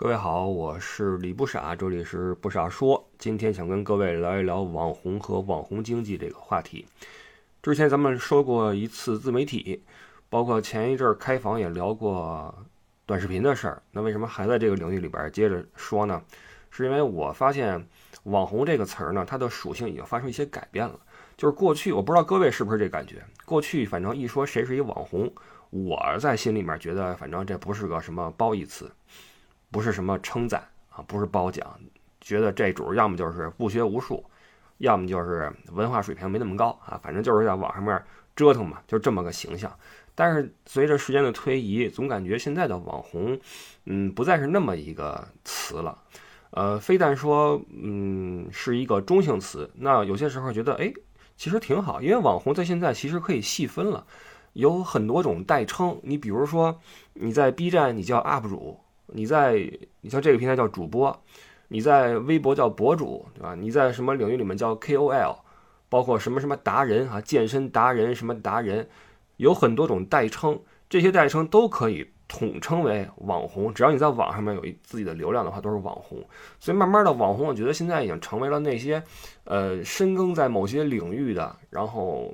各位好，我是李不傻，这里是不傻说。今天想跟各位聊一聊网红和网红经济这个话题。之前咱们说过一次自媒体，包括前一阵开房也聊过短视频的事儿。那为什么还在这个领域里边接着说呢？是因为我发现“网红”这个词儿呢，它的属性已经发生一些改变了。就是过去，我不知道各位是不是这感觉，过去反正一说谁是一网红，我在心里面觉得，反正这不是个什么褒义词。不是什么称赞啊，不是褒奖，觉得这主要么就是不学无术，要么就是文化水平没那么高啊，反正就是在网上面折腾嘛，就这么个形象。但是随着时间的推移，总感觉现在的网红，嗯，不再是那么一个词了。呃，非但说，嗯，是一个中性词，那有些时候觉得，哎，其实挺好，因为网红在现在其实可以细分了，有很多种代称。你比如说，你在 B 站，你叫 UP 主。你在你像这个平台叫主播，你在微博叫博主，对吧？你在什么领域里面叫 KOL，包括什么什么达人啊，健身达人什么达人，有很多种代称，这些代称都可以统称为网红。只要你在网上面有一自己的流量的话，都是网红。所以慢慢的，网红我觉得现在已经成为了那些，呃，深耕在某些领域的，然后。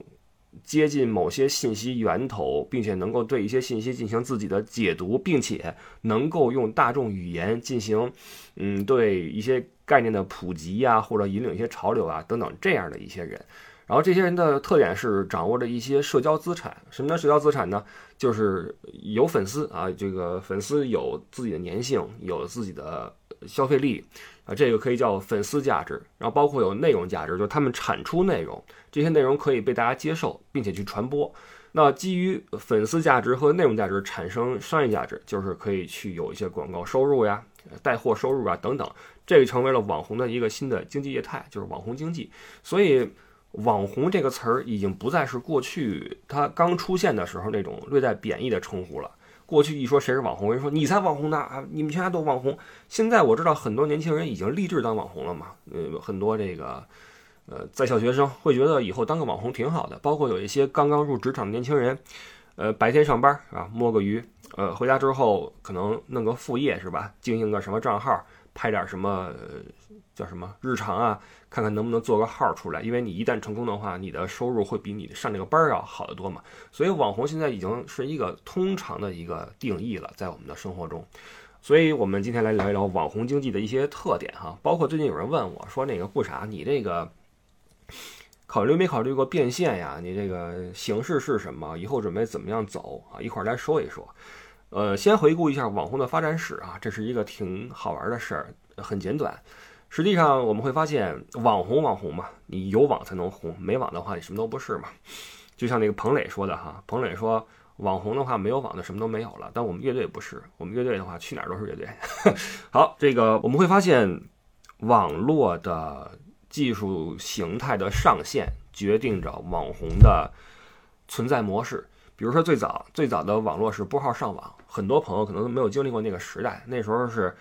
接近某些信息源头，并且能够对一些信息进行自己的解读，并且能够用大众语言进行，嗯，对一些概念的普及呀，或者引领一些潮流啊等等这样的一些人。然后这些人的特点是掌握着一些社交资产。什么叫社交资产呢？就是有粉丝啊，这个粉丝有自己的粘性，有自己的消费力啊，这个可以叫粉丝价值。然后包括有内容价值，就是他们产出内容。这些内容可以被大家接受，并且去传播。那基于粉丝价值和内容价值产生商业价值，就是可以去有一些广告收入呀、带货收入啊等等。这个成为了网红的一个新的经济业态，就是网红经济。所以，网红这个词儿已经不再是过去它刚出现的时候那种略带贬义的称呼了。过去一说谁是网红，人说你才网红呢啊，你们全家都网红。现在我知道很多年轻人已经立志当网红了嘛，呃，很多这个。呃，在校学生会觉得以后当个网红挺好的，包括有一些刚刚入职场的年轻人，呃，白天上班啊摸个鱼，呃，回家之后可能弄个副业是吧？经营个什么账号，拍点什么叫什么日常啊，看看能不能做个号出来。因为你一旦成功的话，你的收入会比你上这个班要好得多嘛。所以网红现在已经是一个通常的一个定义了，在我们的生活中。所以我们今天来聊一聊网红经济的一些特点哈，包括最近有人问我说那个不傻，你这个。考虑没考虑过变现呀？你这个形式是什么？以后准备怎么样走啊？一块儿来说一说。呃，先回顾一下网红的发展史啊，这是一个挺好玩的事儿，很简短。实际上我们会发现，网红网红嘛，你有网才能红，没网的话你什么都不是嘛。就像那个彭磊说的哈，彭磊说网红的话没有网的什么都没有了。但我们乐队不是，我们乐队的话去哪儿都是乐队。好，这个我们会发现网络的。技术形态的上限决定着网红的存在模式。比如说，最早最早的网络是拨号上网，很多朋友可能都没有经历过那个时代。那时候是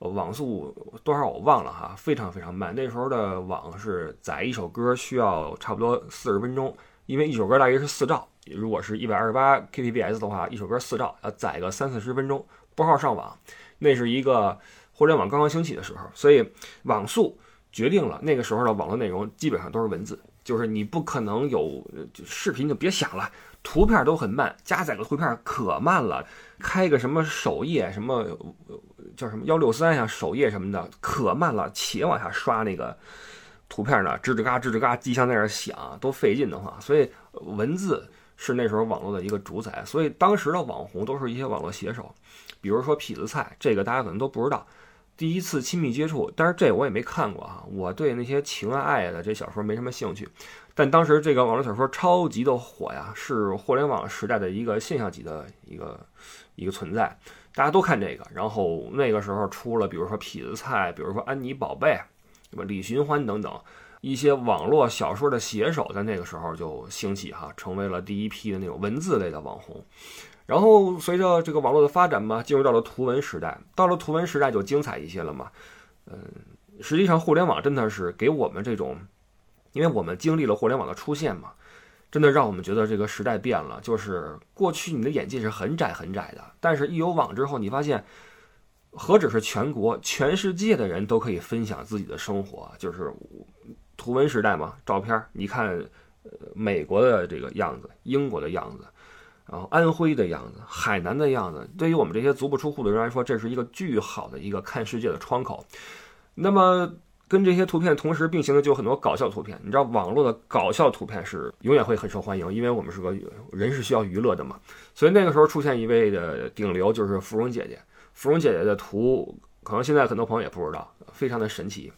网速多少我忘了哈，非常非常慢。那时候的网是载一首歌需要差不多四十分钟，因为一首歌大约是四兆，如果是一百二十八 kbps 的话，一首歌四兆要载个三四十分钟。拨号上网，那是一个互联网刚刚兴起的时候，所以网速。决定了那个时候的网络内容基本上都是文字，就是你不可能有视频就别想了，图片都很慢，加载个图片可慢了，开个什么首页什么叫什么幺六三呀首页什么的可慢了，且往下刷那个图片呢，吱吱嘎吱吱嘎机箱在那响都费劲的话，所以文字是那时候网络的一个主宰，所以当时的网红都是一些网络写手，比如说痞子蔡，这个大家可能都不知道。第一次亲密接触，但是这我也没看过啊。我对那些情啊爱的这小说没什么兴趣，但当时这个网络小说超级的火呀，是互联网时代的一个现象级的一个一个存在，大家都看这个。然后那个时候出了，比如说痞子蔡，比如说安妮宝贝，什么？李寻欢等等一些网络小说的写手，在那个时候就兴起哈，成为了第一批的那种文字类的网红。然后随着这个网络的发展嘛，进入到了图文时代。到了图文时代就精彩一些了嘛。嗯，实际上互联网真的是给我们这种，因为我们经历了互联网的出现嘛，真的让我们觉得这个时代变了。就是过去你的眼界是很窄很窄的，但是一有网之后，你发现何止是全国，全世界的人都可以分享自己的生活，就是图文时代嘛。照片，你看，呃，美国的这个样子，英国的样子，然后安徽的样子，海南的样子，对于我们这些足不出户的人来说，这是一个巨好的一个看世界的窗口。那么，跟这些图片同时并行的就有很多搞笑图片。你知道，网络的搞笑图片是永远会很受欢迎，因为我们是个人是需要娱乐的嘛。所以那个时候出现一位的顶流，就是芙蓉姐姐。芙蓉姐姐的图，可能现在很多朋友也不知道，非常的神奇，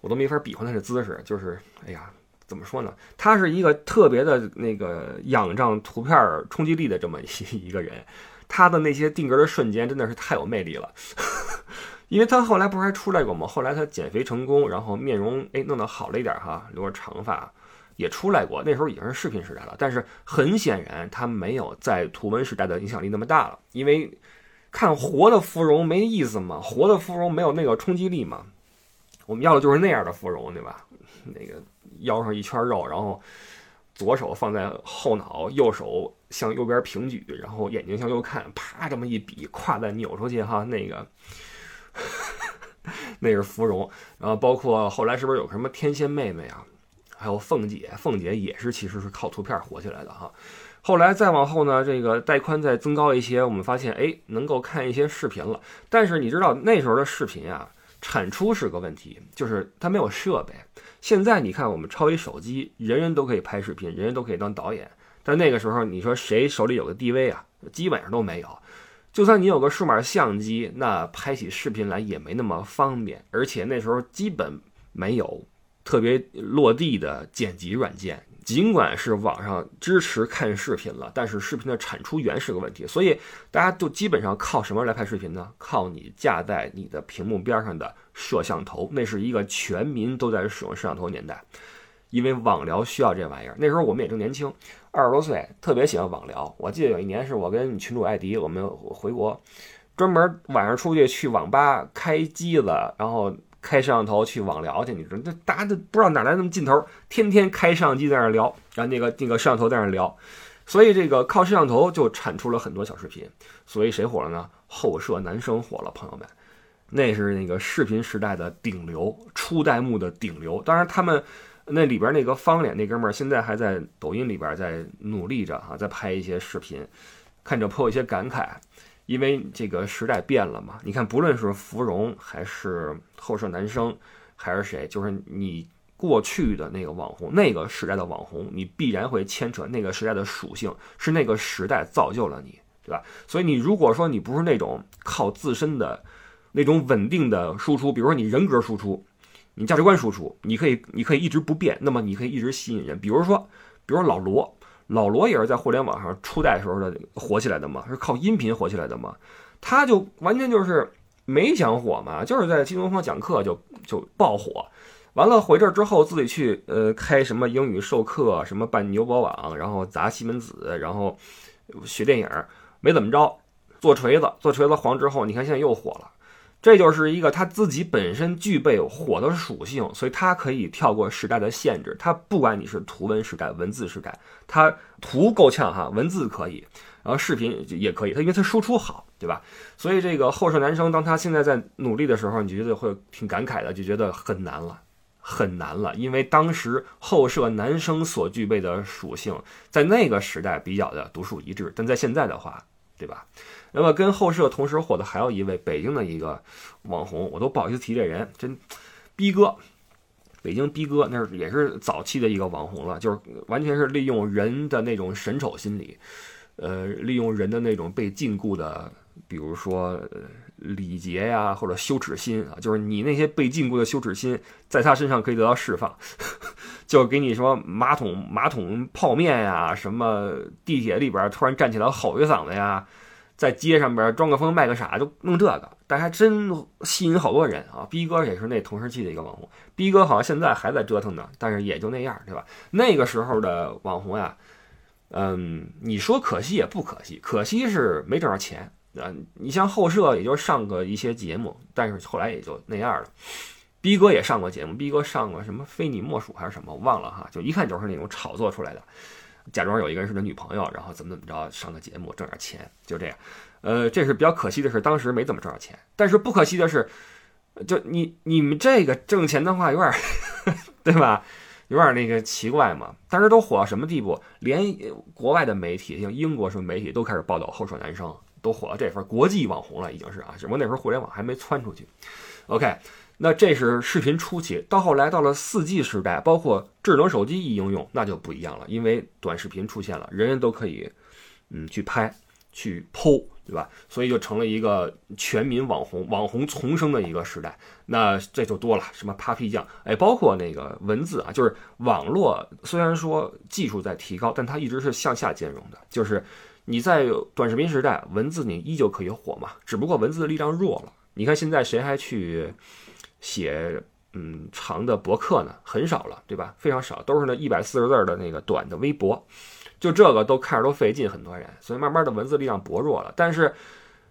我都没法比划她的姿势。就是，哎呀，怎么说呢？她是一个特别的那个仰仗图片冲击力的这么一一个人，她的那些定格的瞬间真的是太有魅力了。因为他后来不是还出来过吗？后来他减肥成功，然后面容哎弄得好了一点哈，留着长发也出来过。那时候已经是视频时代了，但是很显然他没有在图文时代的影响力那么大了，因为。看活的芙蓉没意思嘛？活的芙蓉没有那个冲击力嘛？我们要的就是那样的芙蓉，对吧？那个腰上一圈肉，然后左手放在后脑，右手向右边平举，然后眼睛向右看，啪这么一比，胯再扭出去哈，那个 那是芙蓉。然后包括后来是不是有什么天仙妹妹啊？还有凤姐，凤姐也是其实是靠图片火起来的哈。后来再往后呢，这个带宽再增高一些，我们发现，哎，能够看一些视频了。但是你知道那时候的视频啊，产出是个问题，就是它没有设备。现在你看，我们抄一手机，人人都可以拍视频，人人都可以当导演。但那个时候，你说谁手里有个 DV 啊？基本上都没有。就算你有个数码相机，那拍起视频来也没那么方便。而且那时候基本没有特别落地的剪辑软件。尽管是网上支持看视频了，但是视频的产出源是个问题，所以大家都基本上靠什么来拍视频呢？靠你架在你的屏幕边上的摄像头，那是一个全民都在使用摄像头的年代，因为网聊需要这玩意儿。那时候我们也正年轻，二十多岁，特别喜欢网聊。我记得有一年是我跟群主艾迪，我们回国，专门晚上出去去网吧开机子，然后。开摄像头去网聊去，你说这大家都不知道哪来那么劲头，天天开摄像机在那聊，然后那个那个摄像头在那聊，所以这个靠摄像头就产出了很多小视频。所以谁火了呢？后摄男生火了，朋友们，那是那个视频时代的顶流，初代目的顶流。当然，他们那里边那个方脸那哥们儿现在还在抖音里边在努力着啊，在拍一些视频，看着颇有些感慨。因为这个时代变了嘛，你看，不论是芙蓉还是后舍男生，还是谁，就是你过去的那个网红，那个时代的网红，你必然会牵扯那个时代的属性，是那个时代造就了你，对吧？所以你如果说你不是那种靠自身的那种稳定的输出，比如说你人格输出，你价值观输出，你可以你可以一直不变，那么你可以一直吸引人。比如说，比如说老罗。老罗也是在互联网上初代时候的火起来的嘛，是靠音频火起来的嘛，他就完全就是没想火嘛，就是在新东方讲课就就爆火，完了回这儿之后自己去呃开什么英语授课，什么办牛博网，然后砸西门子，然后学电影，没怎么着，做锤子，做锤子黄之后，你看现在又火了。这就是一个他自己本身具备火的属性，所以他可以跳过时代的限制。他不管你是图文时代、文字时代，他图够呛哈，文字可以，然后视频也可以，他因为他输出好，对吧？所以这个后摄男生，当他现在在努力的时候，你就觉得会挺感慨的，就觉得很难了，很难了，因为当时后摄男生所具备的属性，在那个时代比较的独树一帜，但在现在的话，对吧？那么跟后摄同时火的还有一位北京的一个网红，我都不好意思提这人，真逼哥，北京逼哥，那是也是早期的一个网红了，就是完全是利用人的那种审丑心理，呃，利用人的那种被禁锢的，比如说礼节呀或者羞耻心啊，就是你那些被禁锢的羞耻心，在他身上可以得到释放，就给你说马桶马桶泡面呀，什么地铁里边突然站起来吼一嗓子呀。在街上边装个疯卖个傻，就弄这个，但还真吸引好多人啊！逼哥也是那同时期的一个网红，逼哥好像现在还在折腾呢，但是也就那样，对吧？那个时候的网红呀，嗯，你说可惜也不可惜，可惜是没挣着钱啊。你像后社也就上过一些节目，但是后来也就那样了。逼哥也上过节目，逼哥上过什么非你莫属还是什么，我忘了哈，就一看就是那种炒作出来的。假装有一个人是他女朋友，然后怎么怎么着上个节目挣点钱，就这样。呃，这是比较可惜的是，当时没怎么挣着钱。但是不可惜的是，就你你们这个挣钱的话，有点，对吧？有点那个奇怪嘛。当时都火到什么地步？连国外的媒体，像英国什么媒体都开始报道后舍男生，都火到这份，国际网红了已经是啊。只不过那时候互联网还没窜出去。OK。那这是视频初期，到后来到了四 G 时代，包括智能手机一应用，那就不一样了，因为短视频出现了，人人都可以，嗯，去拍，去剖，对吧？所以就成了一个全民网红、网红丛生的一个时代。那这就多了，什么 Papi 酱，哎，包括那个文字啊，就是网络虽然说技术在提高，但它一直是向下兼容的，就是你在短视频时代，文字你依旧可以火嘛，只不过文字的力量弱了。你看现在谁还去？写嗯长的博客呢，很少了，对吧？非常少，都是那一百四十字的那个短的微博，就这个都看着都费劲，很多人，所以慢慢的文字力量薄弱了。但是，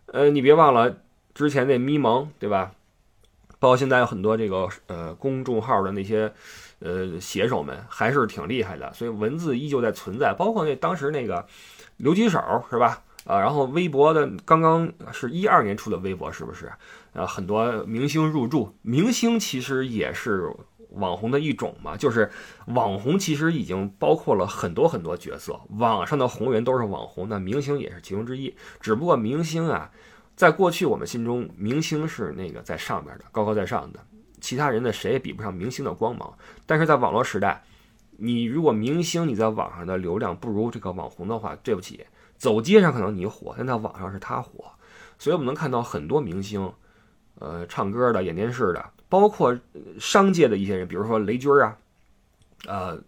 呃，你别忘了之前那咪蒙，对吧？包括现在有很多这个呃公众号的那些呃写手们，还是挺厉害的，所以文字依旧在存在。包括那当时那个刘吉手，是吧？啊，然后微博的刚刚是一二年出的微博，是不是？呃，很多明星入驻，明星其实也是网红的一种嘛。就是网红其实已经包括了很多很多角色，网上的红人都是网红，那明星也是其中之一。只不过明星啊，在过去我们心中，明星是那个在上边的，高高在上的，其他人的谁也比不上明星的光芒。但是在网络时代，你如果明星你在网上的流量不如这个网红的话，对不起，走街上可能你火，但在网上是他火。所以我们能看到很多明星。呃，唱歌的、演电视的，包括商界的一些人，比如说雷军啊，呃，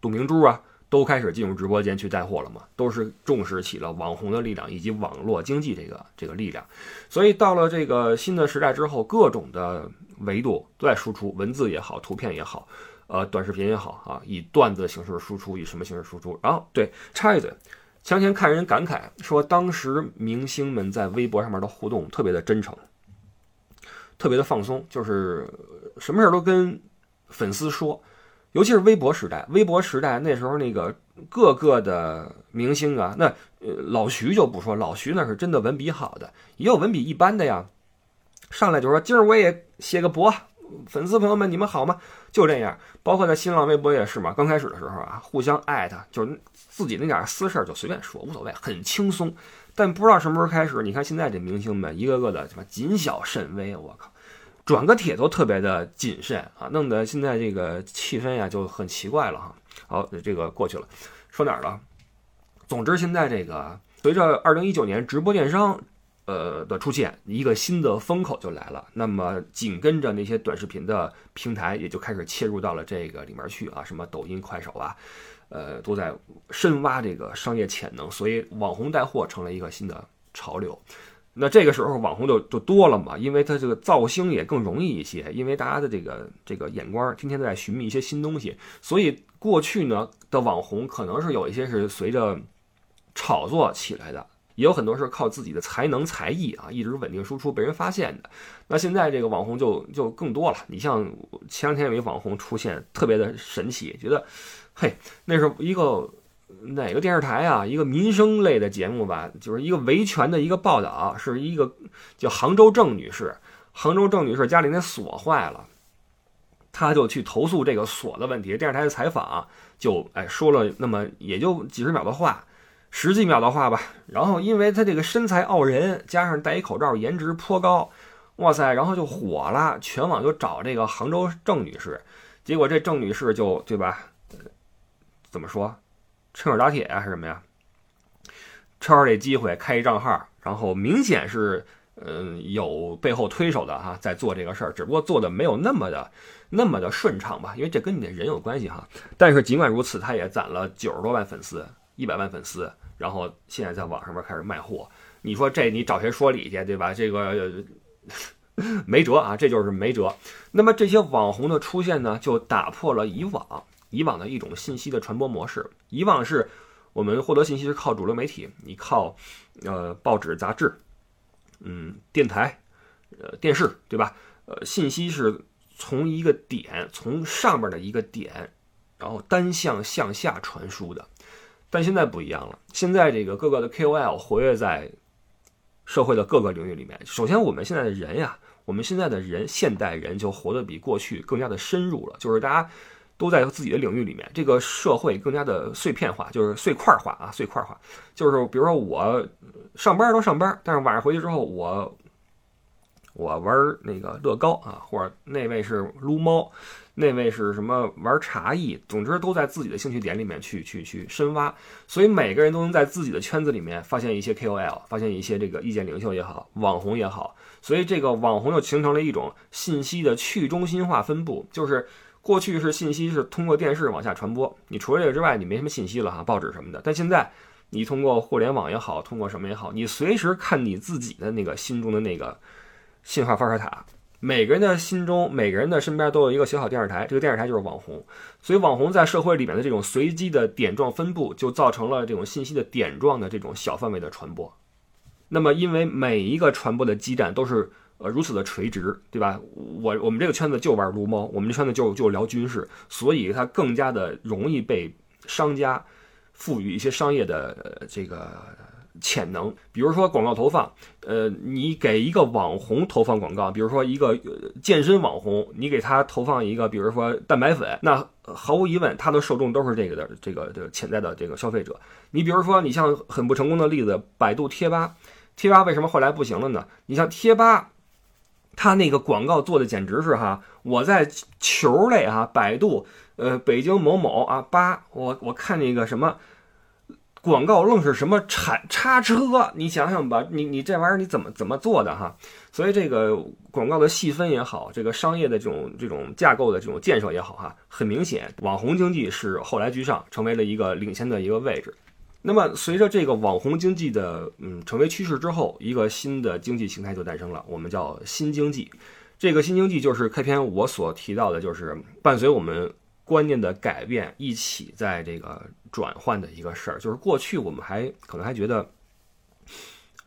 董明珠啊，都开始进入直播间去带货了嘛，都是重视起了网红的力量以及网络经济这个这个力量。所以到了这个新的时代之后，各种的维度都在输出，文字也好，图片也好，呃，短视频也好啊，以段子形式输出，以什么形式输出？然后对，插一嘴，前天看人感慨说，当时明星们在微博上面的互动特别的真诚。特别的放松，就是什么事儿都跟粉丝说，尤其是微博时代。微博时代那时候，那个各个的明星啊，那呃老徐就不说，老徐那是真的文笔好的，也有文笔一般的呀。上来就说今儿我也写个博，粉丝朋友们你们好吗？就这样，包括在新浪微博也是嘛。刚开始的时候啊，互相艾特，就是自己那点私事儿就随便说，无所谓，很轻松。但不知道什么时候开始，你看现在这明星们一个个的什么谨小慎微，我靠，转个帖都特别的谨慎啊，弄得现在这个气氛呀就很奇怪了哈。好，这个过去了，说哪儿了？总之现在这个随着二零一九年直播电商呃的出现，一个新的风口就来了。那么紧跟着那些短视频的平台也就开始切入到了这个里面去啊，什么抖音、快手啊。呃，都在深挖这个商业潜能，所以网红带货成了一个新的潮流。那这个时候网红就就多了嘛，因为它这个造星也更容易一些，因为大家的这个这个眼光天天都在寻觅一些新东西，所以过去呢的网红可能是有一些是随着炒作起来的，也有很多是靠自己的才能才艺啊一直稳定输出被人发现的。那现在这个网红就就更多了，你像前两天有一网红出现，特别的神奇，觉得。嘿，那是一个哪个电视台啊？一个民生类的节目吧，就是一个维权的一个报道，是一个叫杭州郑女士。杭州郑女士家里那锁坏了，她就去投诉这个锁的问题。电视台的采访就哎说了那么也就几十秒的话，十几秒的话吧。然后因为她这个身材傲人，加上戴一口罩，颜值颇高，哇塞，然后就火了，全网就找这个杭州郑女士。结果这郑女士就对吧？怎么说？趁热打铁呀，还是什么呀？趁着这机会开一账号，然后明显是，嗯，有背后推手的哈，在做这个事儿，只不过做的没有那么的那么的顺畅吧，因为这跟你的人有关系哈。但是尽管如此，他也攒了九十多万粉丝，一百万粉丝，然后现在在网上面开始卖货。你说这你找谁说理去，对吧？这个没辙啊，这就是没辙。那么这些网红的出现呢，就打破了以往。以往的一种信息的传播模式，以往是我们获得信息是靠主流媒体，你靠呃报纸、杂志，嗯，电台，呃，电视，对吧？呃，信息是从一个点，从上面的一个点，然后单向向下传输的。但现在不一样了，现在这个各个的 KOL 活跃在社会的各个领域里面。首先，我们现在的人呀，我们现在的人，现代人就活得比过去更加的深入了，就是大家都在自己的领域里面，这个社会更加的碎片化，就是碎块化啊，碎块化。就是比如说我上班都上班，但是晚上回去之后，我我玩那个乐高啊，或者那位是撸猫。那位是什么玩茶艺，总之都在自己的兴趣点里面去去去深挖，所以每个人都能在自己的圈子里面发现一些 KOL，发现一些这个意见领袖也好，网红也好，所以这个网红就形成了一种信息的去中心化分布，就是过去是信息是通过电视往下传播，你除了这个之外，你没什么信息了哈，报纸什么的，但现在你通过互联网也好，通过什么也好，你随时看你自己的那个心中的那个信号发射塔。每个人的心中，每个人的身边都有一个小小电视台，这个电视台就是网红。所以，网红在社会里面的这种随机的点状分布，就造成了这种信息的点状的这种小范围的传播。那么，因为每一个传播的基站都是呃如此的垂直，对吧？我我们这个圈子就玩撸猫，我们这圈子就就聊军事，所以它更加的容易被商家赋予一些商业的这个。潜能，比如说广告投放，呃，你给一个网红投放广告，比如说一个健身网红，你给他投放一个，比如说蛋白粉，那毫无疑问，他的受众都是这个的，这个的潜在的这个消费者。你比如说，你像很不成功的例子，百度贴吧，贴吧为什么后来不行了呢？你像贴吧，他那个广告做的简直是哈，我在球类哈，百度，呃，北京某某啊八，我我看那个什么。广告愣是什么铲叉车，你想想吧，你你这玩意儿你怎么怎么做的哈？所以这个广告的细分也好，这个商业的这种这种架构的这种建设也好哈，很明显，网红经济是后来居上，成为了一个领先的一个位置。那么随着这个网红经济的嗯成为趋势之后，一个新的经济形态就诞生了，我们叫新经济。这个新经济就是开篇我所提到的，就是伴随我们。观念的改变一起在这个转换的一个事儿，就是过去我们还可能还觉得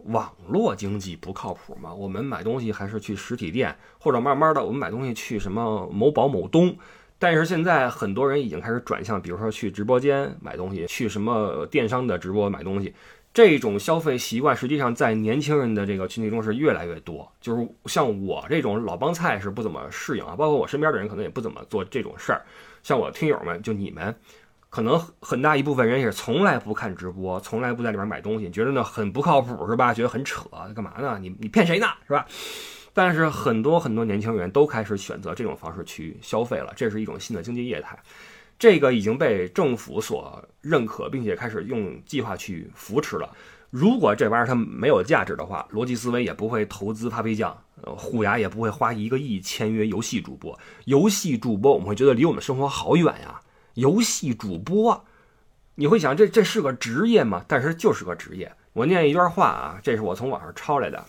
网络经济不靠谱嘛，我们买东西还是去实体店，或者慢慢的我们买东西去什么某宝某东。但是现在很多人已经开始转向，比如说去直播间买东西，去什么电商的直播买东西，这种消费习惯实际上在年轻人的这个群体中是越来越多。就是像我这种老帮菜是不怎么适应啊，包括我身边的人可能也不怎么做这种事儿。像我听友们，就你们，可能很大一部分人也是从来不看直播，从来不在里边买东西，觉得呢很不靠谱，是吧？觉得很扯，干嘛呢？你你骗谁呢？是吧？但是很多很多年轻人都开始选择这种方式去消费了，这是一种新的经济业态，这个已经被政府所认可，并且开始用计划去扶持了。如果这玩意儿它没有价值的话，逻辑思维也不会投资 Papi 酱，呃，虎牙也不会花一个亿签约游戏主播。游戏主播我们会觉得离我们生活好远呀。游戏主播，你会想这这是个职业吗？但是就是个职业。我念一段话啊，这是我从网上抄来的。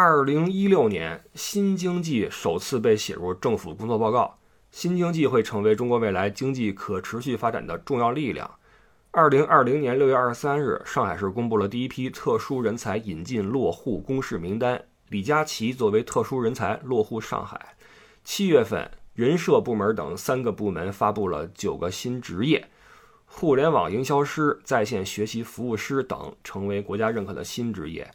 二零一六年，新经济首次被写入政府工作报告，新经济会成为中国未来经济可持续发展的重要力量。二零二零年六月二十三日，上海市公布了第一批特殊人才引进落户公示名单，李佳琦作为特殊人才落户上海。七月份，人社部门等三个部门发布了九个新职业，互联网营销师、在线学习服务师等成为国家认可的新职业。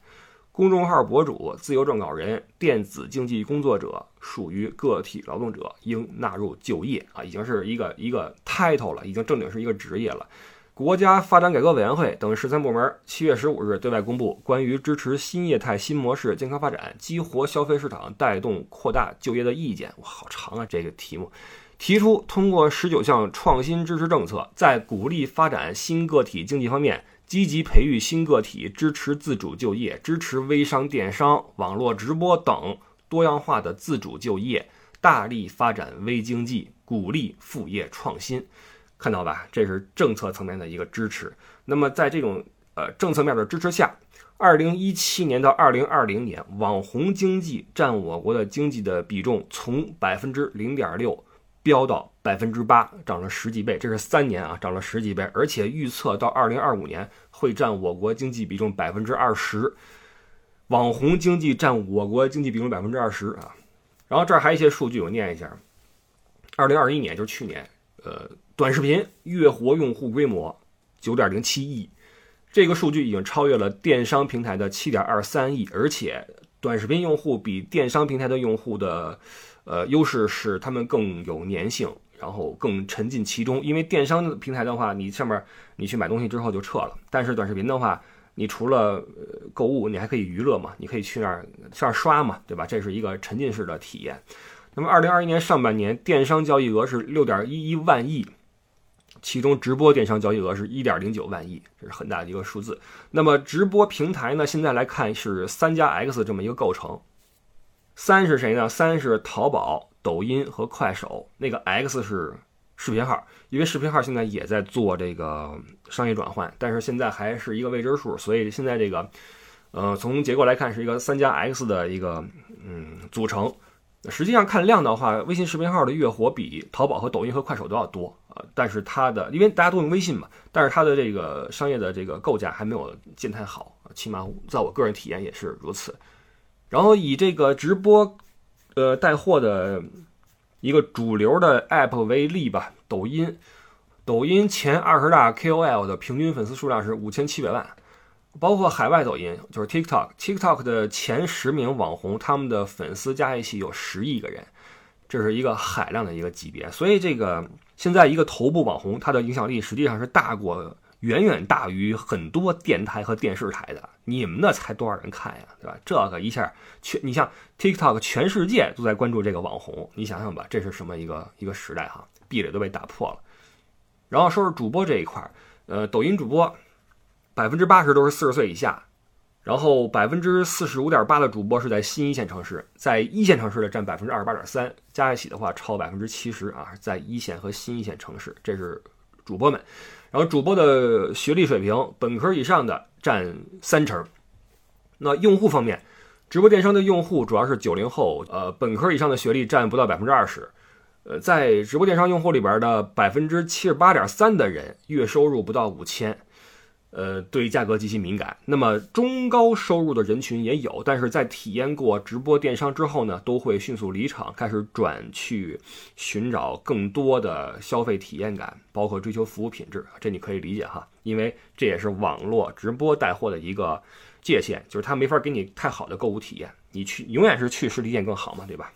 公众号博主、自由撰稿人、电子竞技工作者属于个体劳动者，应纳入就业啊，已经是一个一个 title 了，已经正经是一个职业了。国家发展改革委员会等十三部门七月十五日对外公布关于支持新业态新模式健康发展、激活消费市场、带动扩大就业的意见。哇，好长啊！这个题目提出通过十九项创新支持政策，在鼓励发展新个体经济方面，积极培育新个体，支持自主就业，支持微商、电商、网络直播等多样化的自主就业，大力发展微经济，鼓励副业创新。看到吧，这是政策层面的一个支持。那么在这种呃政策面的支持下，二零一七年到二零二零年，网红经济占我国的经济的比重从百分之零点六飙到百分之八，涨了十几倍。这是三年啊，涨了十几倍。而且预测到二零二五年会占我国经济比重百分之二十，网红经济占我国经济比重百分之二十啊。然后这儿还有一些数据，我念一下。二零二一年就是去年，呃。短视频月活用户规模九点零七亿，这个数据已经超越了电商平台的七点二三亿，而且短视频用户比电商平台的用户的呃优势是他们更有粘性。然后更沉浸其中，因为电商平台的话，你上面你去买东西之后就撤了。但是短视频的话，你除了购物，你还可以娱乐嘛，你可以去那儿上刷嘛，对吧？这是一个沉浸式的体验。那么，二零二一年上半年电商交易额是六点一一万亿，其中直播电商交易额是一点零九万亿，这是很大的一个数字。那么，直播平台呢，现在来看是三加 X 这么一个构成。三是谁呢？三是淘宝。抖音和快手那个 X 是视频号，因为视频号现在也在做这个商业转换，但是现在还是一个未知数，所以现在这个，呃，从结构来看是一个三加 X 的一个嗯组成。实际上看量的话，微信视频号的月活比淘宝和抖音和快手都要多啊，但是它的因为大家都用微信嘛，但是它的这个商业的这个构架还没有建太好，起码在我个人体验也是如此。然后以这个直播。呃，带货的一个主流的 App 为例吧，抖音，抖音前二十大 KOL 的平均粉丝数量是五千七百万，包括海外抖音，就是 TikTok，TikTok 的前十名网红，他们的粉丝加一起有十亿个人，这是一个海量的一个级别，所以这个现在一个头部网红，他的影响力实际上是大过。远远大于很多电台和电视台的，你们那才多少人看呀，对吧？这个一下全，你像 TikTok，全世界都在关注这个网红，你想想吧，这是什么一个一个时代哈？壁垒都被打破了。然后说说主播这一块，呃，抖音主播百分之八十都是四十岁以下，然后百分之四十五点八的主播是在新一线城市，在一线城市的占百分之二十八点三，加一起的话超百分之七十啊，在一线和新一线城市，这是主播们。然后主播的学历水平，本科以上的占三成。那用户方面，直播电商的用户主要是九零后，呃，本科以上的学历占不到百分之二十。呃，在直播电商用户里边的百分之七十八点三的人，月收入不到五千。呃，对价格极其敏感。那么中高收入的人群也有，但是在体验过直播电商之后呢，都会迅速离场，开始转去寻找更多的消费体验感，包括追求服务品质。这你可以理解哈，因为这也是网络直播带货的一个界限，就是他没法给你太好的购物体验，你去永远是去实体店更好嘛，对吧？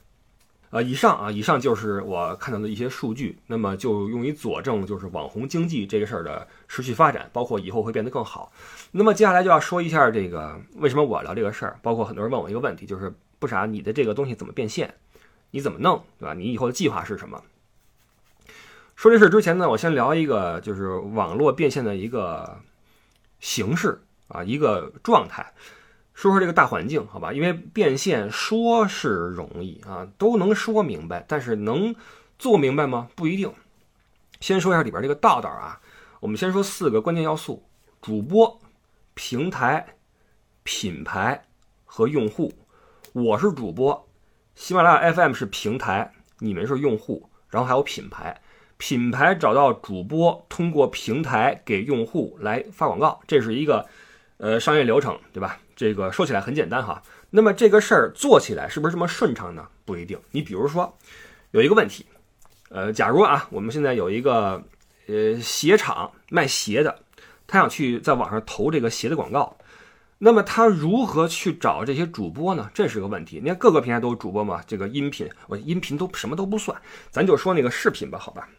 呃，以上啊，以上就是我看到的一些数据，那么就用于佐证，就是网红经济这个事儿的持续发展，包括以后会变得更好。那么接下来就要说一下这个为什么我聊这个事儿，包括很多人问我一个问题，就是不傻，你的这个东西怎么变现？你怎么弄，对吧？你以后的计划是什么？说这事之前呢，我先聊一个就是网络变现的一个形式啊，一个状态。说说这个大环境，好吧？因为变现说是容易啊，都能说明白，但是能做明白吗？不一定。先说一下里边这个道道啊，我们先说四个关键要素：主播、平台、品牌和用户。我是主播，喜马拉雅 FM 是平台，你们是用户，然后还有品牌。品牌找到主播，通过平台给用户来发广告，这是一个呃商业流程，对吧？这个说起来很简单哈，那么这个事儿做起来是不是这么顺畅呢？不一定。你比如说，有一个问题，呃，假如啊，我们现在有一个呃鞋厂卖鞋的，他想去在网上投这个鞋的广告，那么他如何去找这些主播呢？这是个问题。你看各个平台都有主播嘛，这个音频，我音频都什么都不算，咱就说那个视频吧，好吧？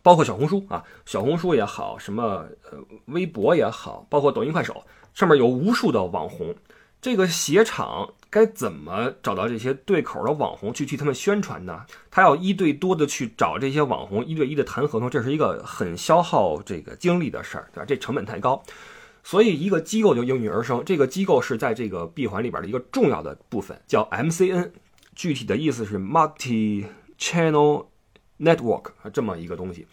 包括小红书啊，小红书也好，什么呃微博也好，包括抖音、快手。上面有无数的网红，这个鞋厂该怎么找到这些对口的网红去替他们宣传呢？他要一对多的去找这些网红，一对一的谈合同，这是一个很消耗这个精力的事儿，对吧？这成本太高，所以一个机构就应运而生。这个机构是在这个闭环里边的一个重要的部分，叫 MCN，具体的意思是 Multi Channel Network 这么一个东西。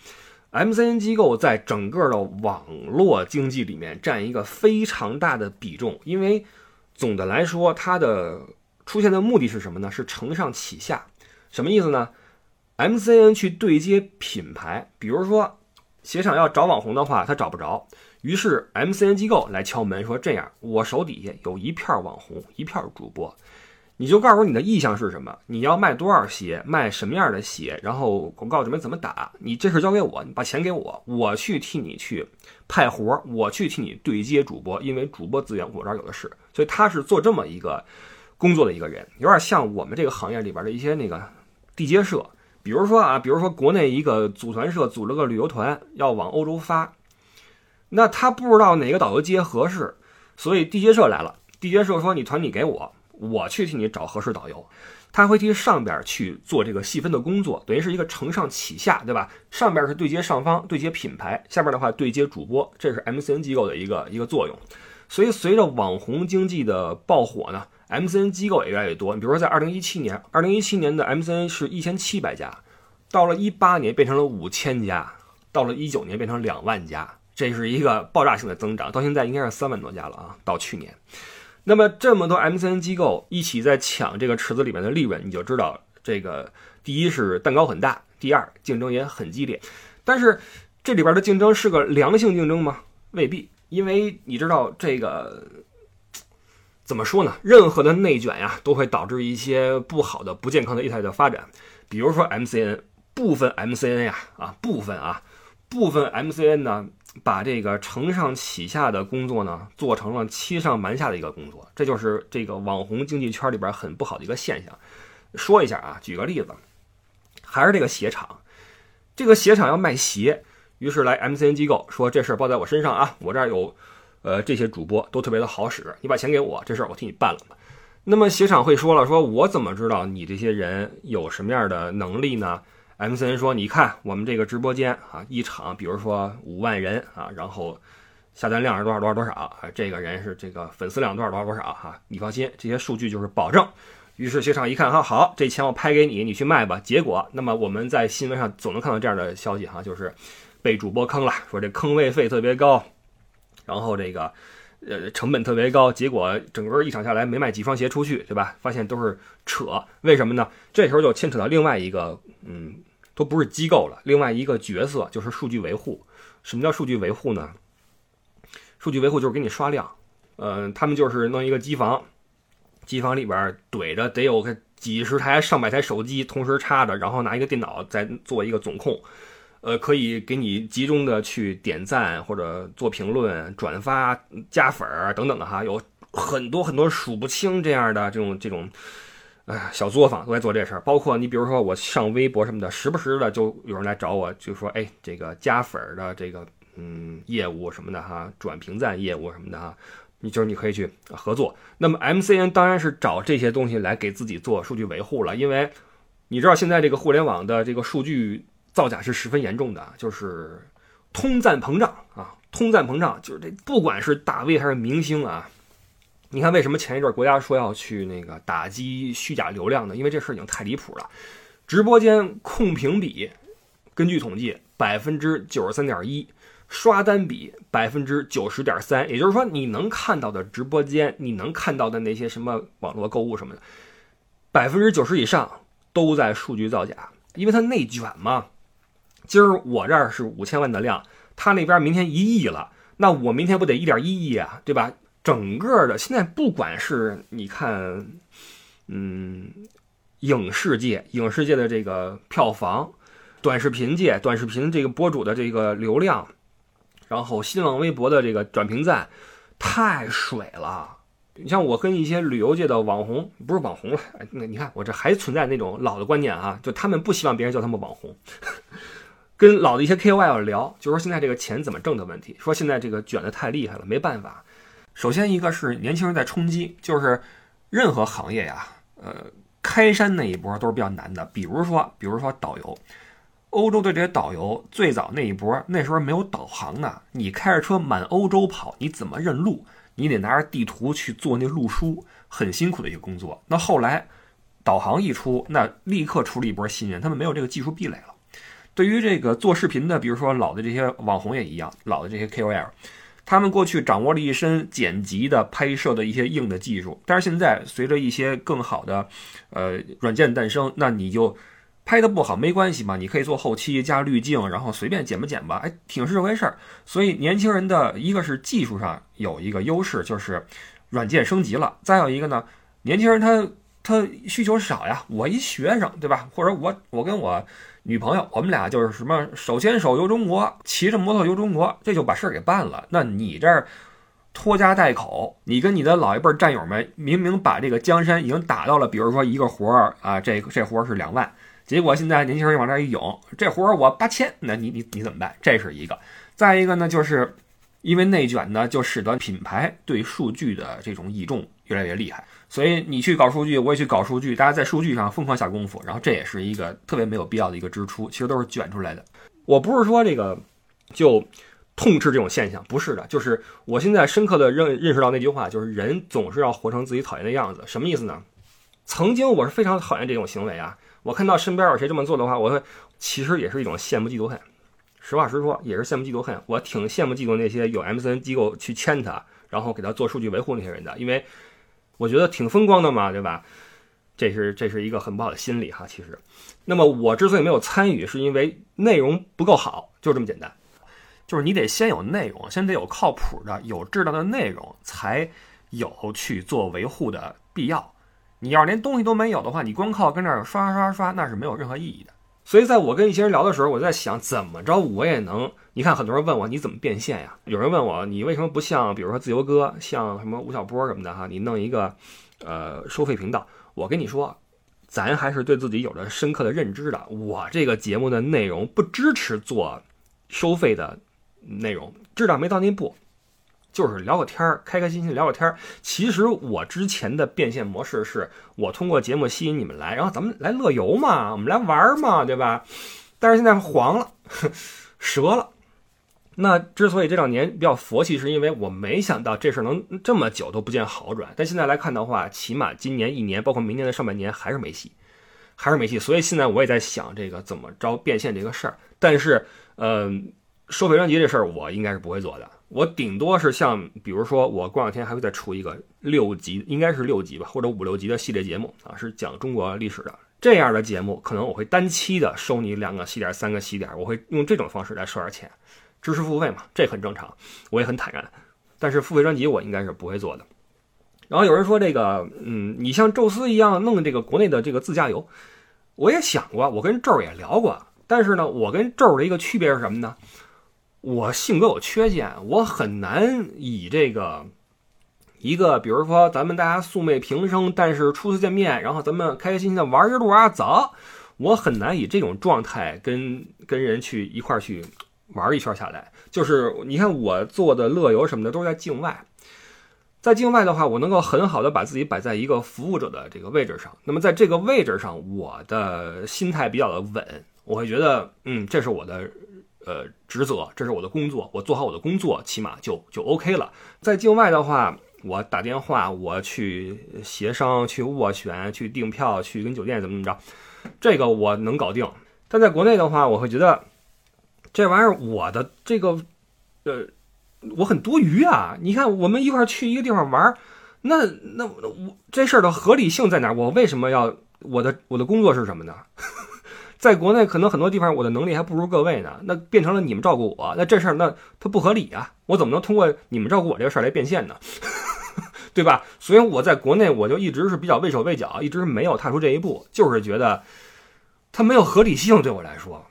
MCN 机构在整个的网络经济里面占一个非常大的比重，因为总的来说，它的出现的目的是什么呢？是承上启下，什么意思呢？MCN 去对接品牌，比如说鞋厂要找网红的话，他找不着，于是 MCN 机构来敲门说：“这样，我手底下有一片网红，一片主播，你就告诉我你的意向是什么，你要卖多少鞋，卖什么样的鞋，然后广告准备怎么打，你这事交给我，你把钱给我，我去替你去派活，我去替你对接主播，因为主播资源我这儿有的是，所以他是做这么一个工作的一个人，有点像我们这个行业里边的一些那个地接社，比如说啊，比如说国内一个组团社组了个旅游团要往欧洲发，那他不知道哪个导游接合适，所以地接社来了，地接社说你团你给我。我去替你找合适导游，他会替上边去做这个细分的工作，等于是一个承上启下，对吧？上边是对接上方，对接品牌；下边的话对接主播，这是 MCN 机构的一个一个作用。所以随着网红经济的爆火呢，MCN 机构也越来越多。你比如说，在二零一七年，二零一七年的 MCN 是一千七百家，到了一八年变成了五千家，到了一九年变成两万家，这是一个爆炸性的增长，到现在应该是三万多家了啊！到去年。那么这么多 MCN 机构一起在抢这个池子里面的利润，你就知道这个第一是蛋糕很大，第二竞争也很激烈。但是这里边的竞争是个良性竞争吗？未必，因为你知道这个怎么说呢？任何的内卷呀，都会导致一些不好的、不健康的业态的发展。比如说 MCN，部分 MCN 呀，啊，部分啊，部分 MCN 呢。把这个承上启下的工作呢，做成了欺上瞒下的一个工作，这就是这个网红经济圈里边很不好的一个现象。说一下啊，举个例子，还是这个鞋厂，这个鞋厂要卖鞋，于是来 MCN 机构说这事儿包在我身上啊，我这儿有，呃，这些主播都特别的好使，你把钱给我，这事儿我替你办了。那么鞋厂会说了，说我怎么知道你这些人有什么样的能力呢？MCN 说：“你看我们这个直播间啊，一场，比如说五万人啊，然后下单量是多少多少多少啊，这个人是这个粉丝量多少多少多少哈，你放心，这些数据就是保证。”于是鞋厂一看，哈，好，这钱我拍给你，你去卖吧。结果，那么我们在新闻上总能看到这样的消息哈，就是被主播坑了，说这坑位费特别高，然后这个呃成本特别高，结果整个一场下来没卖几双鞋出去，对吧？发现都是扯，为什么呢？这时候就牵扯到另外一个，嗯。都不是机构了，另外一个角色就是数据维护。什么叫数据维护呢？数据维护就是给你刷量。嗯，他们就是弄一个机房，机房里边怼着得有个几十台、上百台手机同时插着，然后拿一个电脑再做一个总控。呃，可以给你集中的去点赞或者做评论、转发、加粉儿等等的哈，有很多很多数不清这样的这种这种。哎，小作坊都在做这事儿，包括你，比如说我上微博什么的，时不时的就有人来找我，就说，哎，这个加粉的这个嗯业务什么的哈，转评赞业务什么的哈，你就是你可以去合作。那么 MCN 当然是找这些东西来给自己做数据维护了，因为你知道现在这个互联网的这个数据造假是十分严重的，就是通赞膨胀啊，通赞膨胀就是这不管是大 V 还是明星啊。你看，为什么前一阵国家说要去那个打击虚假流量呢？因为这事儿已经太离谱了。直播间控评比，根据统计，百分之九十三点一，刷单比百分之九十点三。也就是说，你能看到的直播间，你能看到的那些什么网络购物什么的，百分之九十以上都在数据造假，因为它内卷嘛。今儿我这儿是五千万的量，他那边明天一亿了，那我明天不得一点一亿啊，对吧？整个的现在，不管是你看，嗯，影视界、影视界的这个票房，短视频界、短视频这个博主的这个流量，然后新浪微博的这个转评赞，太水了。你像我跟一些旅游界的网红，不是网红了，那你看我这还存在那种老的观念啊，就他们不希望别人叫他们网红。跟老的一些 KOL 聊，就说现在这个钱怎么挣的问题，说现在这个卷的太厉害了，没办法。首先，一个是年轻人在冲击，就是任何行业呀，呃，开山那一波都是比较难的。比如说，比如说导游，欧洲的这些导游最早那一波，那时候没有导航呢，你开着车满欧洲跑，你怎么认路？你得拿着地图去做那路书，很辛苦的一个工作。那后来导航一出，那立刻出了一波新人，他们没有这个技术壁垒了。对于这个做视频的，比如说老的这些网红也一样，老的这些 KOL。他们过去掌握了一身剪辑的、拍摄的一些硬的技术，但是现在随着一些更好的，呃，软件诞生，那你就拍的不好没关系嘛，你可以做后期加滤镜，然后随便剪吧剪吧，哎，挺是这回事儿。所以年轻人的一个是技术上有一个优势，就是软件升级了；再有一个呢，年轻人他他需求少呀，我一学生对吧？或者我我跟我女朋友，我们俩就是什么手牵手游中国，骑着摩托游中国，这就把事儿给办了。那你这儿拖家带口，你跟你的老一辈战友们明明把这个江山已经打到了，比如说一个活儿啊，这 这活儿是两万，结果现在年轻人往这一涌，这活儿我八千，那你你你怎么办？这是一个。再一个呢，就是因为内卷呢，就使得品牌对数据的这种倚重越来越厉害。所以你去搞数据，我也去搞数据，大家在数据上疯狂下功夫，然后这也是一个特别没有必要的一个支出，其实都是卷出来的。我不是说这个就痛斥这种现象，不是的，就是我现在深刻的认认识到那句话，就是人总是要活成自己讨厌的样子。什么意思呢？曾经我是非常讨厌这种行为啊，我看到身边有谁这么做的话，我会其实也是一种羡慕嫉妒恨。实话实说，也是羡慕嫉妒恨。我挺羡慕嫉妒那些有 MCN 机构去签他，然后给他做数据维护那些人的，因为。我觉得挺风光的嘛，对吧？这是这是一个很不好的心理哈。其实，那么我之所以没有参与，是因为内容不够好，就这么简单。就是你得先有内容，先得有靠谱的、有质量的内容，才有去做维护的必要。你要连东西都没有的话，你光靠跟那儿刷刷刷，那是没有任何意义的。所以在我跟一些人聊的时候，我在想怎么着我也能。你看，很多人问我你怎么变现呀？有人问我你为什么不像比如说自由哥，像什么吴晓波什么的哈？你弄一个呃收费频道。我跟你说，咱还是对自己有着深刻的认知的。我这个节目的内容不支持做收费的内容，质量没到那步。就是聊个天儿，开开心心聊个天儿。其实我之前的变现模式是，我通过节目吸引你们来，然后咱们来乐游嘛，我们来玩嘛，对吧？但是现在黄了，折了。那之所以这两年比较佛系，是因为我没想到这事能这么久都不见好转。但现在来看的话，起码今年一年，包括明年的上半年还是没戏，还是没戏。所以现在我也在想这个怎么着变现这个事儿。但是，嗯，收费专辑这事儿我应该是不会做的。我顶多是像，比如说，我过两天还会再出一个六集，应该是六集吧，或者五六集的系列节目啊，是讲中国历史的这样的节目，可能我会单期的收你两个喜点、三个喜点，我会用这种方式来收点钱，知识付费嘛，这很正常，我也很坦然。但是付费专辑我应该是不会做的。然后有人说这个，嗯，你像宙斯一样弄这个国内的这个自驾游，我也想过，我跟宙也聊过，但是呢，我跟宙的一个区别是什么呢？我性格有缺陷，我很难以这个一个，比如说咱们大家素昧平生，但是初次见面，然后咱们开开心心的玩一路啊走，我很难以这种状态跟跟人去一块去玩一圈下来。就是你看我做的乐游什么的都是在境外，在境外的话，我能够很好的把自己摆在一个服务者的这个位置上。那么在这个位置上，我的心态比较的稳，我会觉得，嗯，这是我的。呃，职责，这是我的工作，我做好我的工作，起码就就 OK 了。在境外的话，我打电话，我去协商，去斡旋，去订票，去跟酒店怎么怎么着，这个我能搞定。但在国内的话，我会觉得这玩意儿我的这个，呃，我很多余啊。你看，我们一块去一个地方玩，那那我这事儿的合理性在哪？我为什么要我的我的工作是什么呢？在国内可能很多地方我的能力还不如各位呢，那变成了你们照顾我，那这事儿那它不合理啊！我怎么能通过你们照顾我这个事儿来变现呢？对吧？所以我在国内我就一直是比较畏手畏脚，一直没有踏出这一步，就是觉得它没有合理性对我来说，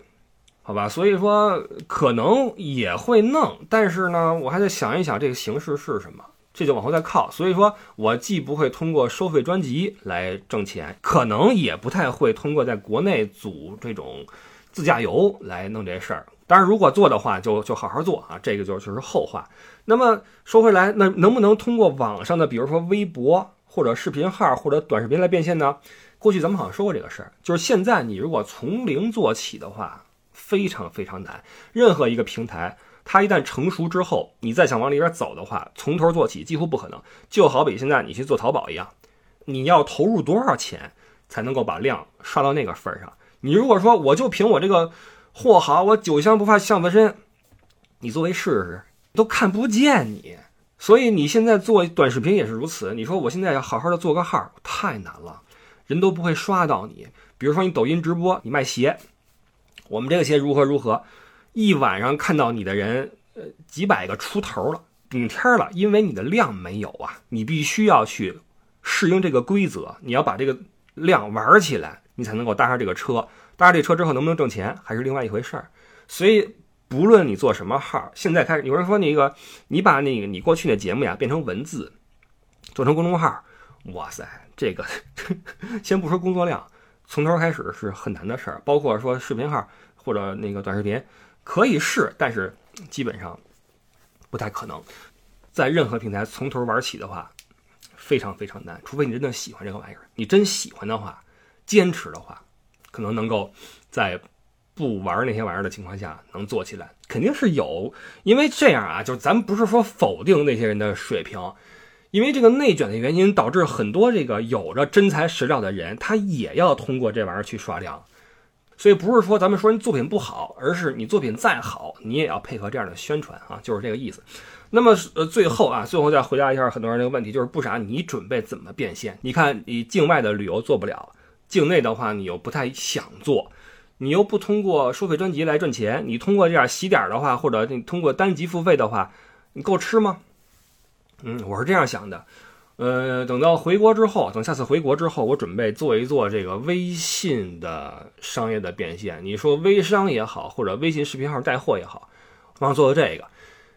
好吧？所以说可能也会弄，但是呢，我还得想一想这个形式是什么。这就往后再靠，所以说我既不会通过收费专辑来挣钱，可能也不太会通过在国内组这种自驾游来弄这事儿。当然，如果做的话，就就好好做啊，这个就就是后话。那么说回来，那能不能通过网上的，比如说微博或者视频号或者短视频来变现呢？过去咱们好像说过这个事儿，就是现在你如果从零做起的话，非常非常难，任何一个平台。它一旦成熟之后，你再想往里边走的话，从头做起几乎不可能。就好比现在你去做淘宝一样，你要投入多少钱才能够把量刷到那个份儿上？你如果说我就凭我这个货好，我酒香不怕巷子深，你作为试试都看不见你。所以你现在做短视频也是如此。你说我现在要好好的做个号，太难了，人都不会刷到你。比如说你抖音直播，你卖鞋，我们这个鞋如何如何。一晚上看到你的人，呃，几百个出头了，顶天了，因为你的量没有啊，你必须要去适应这个规则，你要把这个量玩起来，你才能够搭上这个车。搭上这车之后能不能挣钱，还是另外一回事儿。所以，不论你做什么号，现在开始有人说那个，你把那个你过去的节目呀变成文字，做成公众号，哇塞，这个 先不说工作量，从头开始是很难的事儿。包括说视频号或者那个短视频，可以试，但是基本上不太可能。在任何平台从头玩起的话，非常非常难。除非你真的喜欢这个玩意儿，你真喜欢的话，坚持的话，可能能够在不玩那些玩意儿的情况下能做起来，肯定是有。因为这样啊，就是咱不是说否定那些人的水平，因为这个内卷的原因导致很多这个有着真材实料的人，他也要通过这玩意儿去刷量。所以不是说咱们说人作品不好，而是你作品再好，你也要配合这样的宣传啊，就是这个意思。那么呃，最后啊，最后再回答一下很多人这个问题，就是不傻，你准备怎么变现？你看你境外的旅游做不了，境内的话你又不太想做，你又不通过收费专辑来赚钱，你通过这样洗点的话，或者你通过单集付费的话，你够吃吗？嗯，我是这样想的，呃，等到回国之后，等下次回国之后，我准备做一做这个微信的商业的变现。你说微商也好，或者微信视频号带货也好，我想做做这个。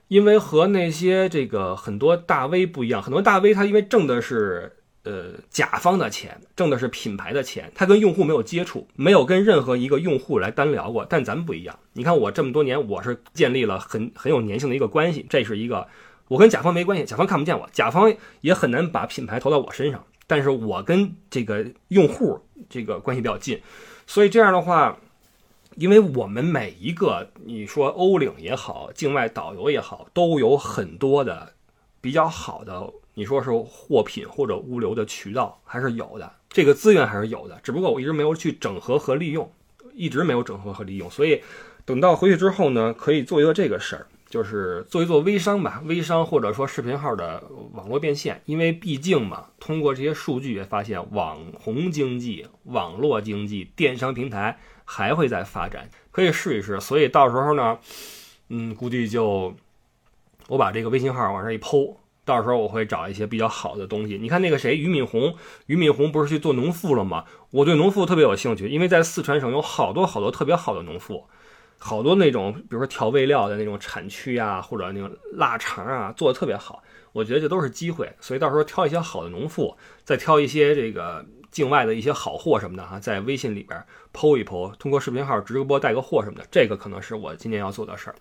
因为和那些这个很多大 V 不一样，很多大 V 他因为挣的是呃甲方的钱，挣的是品牌的钱，他跟用户没有接触，没有跟任何一个用户来单聊过。但咱们不一样，你看我这么多年，我是建立了很很有粘性的一个关系，这是一个我跟甲方没关系，甲方看不见我，甲方也很难把品牌投到我身上，但是我跟这个用户这个关系比较近，所以这样的话。因为我们每一个，你说欧领也好，境外导游也好，都有很多的比较好的，你说是货品或者物流的渠道还是有的，这个资源还是有的，只不过我一直没有去整合和利用，一直没有整合和利用，所以等到回去之后呢，可以做一个这个事儿。就是做一做微商吧，微商或者说视频号的网络变现，因为毕竟嘛，通过这些数据也发现，网红经济、网络经济、电商平台还会在发展，可以试一试。所以到时候呢，嗯，估计就我把这个微信号往上一抛，到时候我会找一些比较好的东西。你看那个谁，俞敏洪，俞敏洪不是去做农副了吗？我对农副特别有兴趣，因为在四川省有好多好多特别好的农副。好多那种，比如说调味料的那种产区啊，或者那种腊肠啊，做的特别好。我觉得这都是机会，所以到时候挑一些好的农副，再挑一些这个境外的一些好货什么的哈，在微信里边剖一剖，通过视频号直播带个货什么的，这个可能是我今年要做的事儿。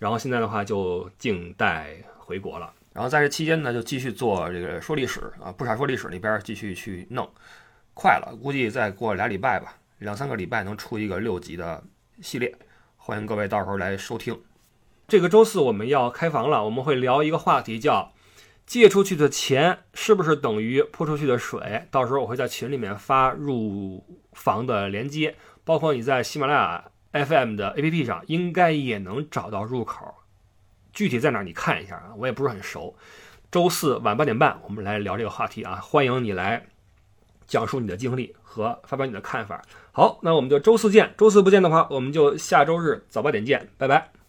然后现在的话就静待回国了，然后在这期间呢，就继续做这个说历史啊，不傻说历史那边继续去弄，快了，估计再过俩礼拜吧，两三个礼拜能出一个六集的系列。欢迎各位到时候来收听。这个周四我们要开房了，我们会聊一个话题，叫借出去的钱是不是等于泼出去的水？到时候我会在群里面发入房的链接，包括你在喜马拉雅 FM 的 APP 上应该也能找到入口。具体在哪你看一下啊，我也不是很熟。周四晚八点半我们来聊这个话题啊，欢迎你来讲述你的经历和发表你的看法。好，那我们就周四见。周四不见的话，我们就下周日早八点见。拜拜。